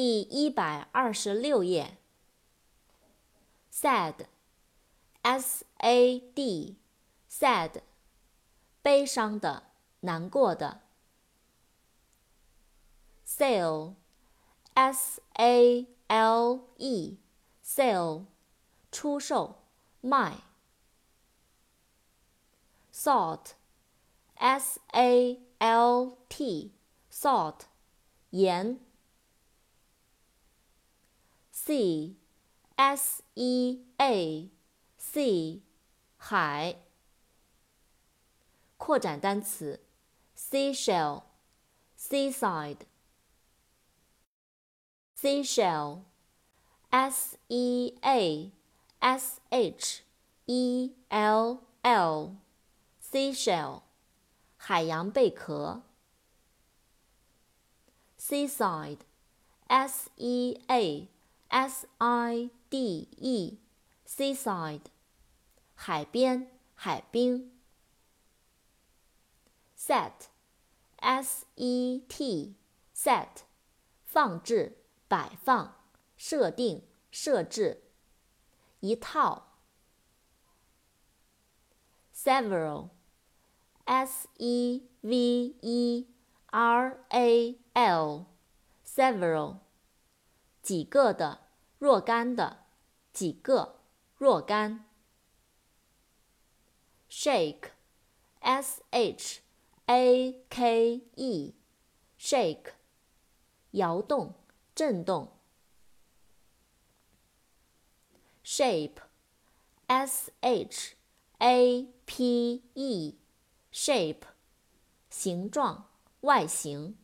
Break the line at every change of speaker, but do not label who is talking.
第一百二十六页。sad，s-a-d，sad，悲伤的，难过的。sale，s-a-l-e，sale，出售，卖。salt，s-a-l-t，salt，盐。Sea sea 海。扩展单词，Seashell, Seaside, Seashell, S E A S H E L L, Seashell, 海洋贝壳。seaside，s-e-a。I D E，seaside，海边，海滨。Set，S E T，set，放置，摆放，设定，设置。一套。Several，S E V E R A L，several。 几个的，若干的，几个，若干。shake，s-h-a-k-e，shake，摇动，震动。shape，s-h-a-p-e，shape，形状，外形。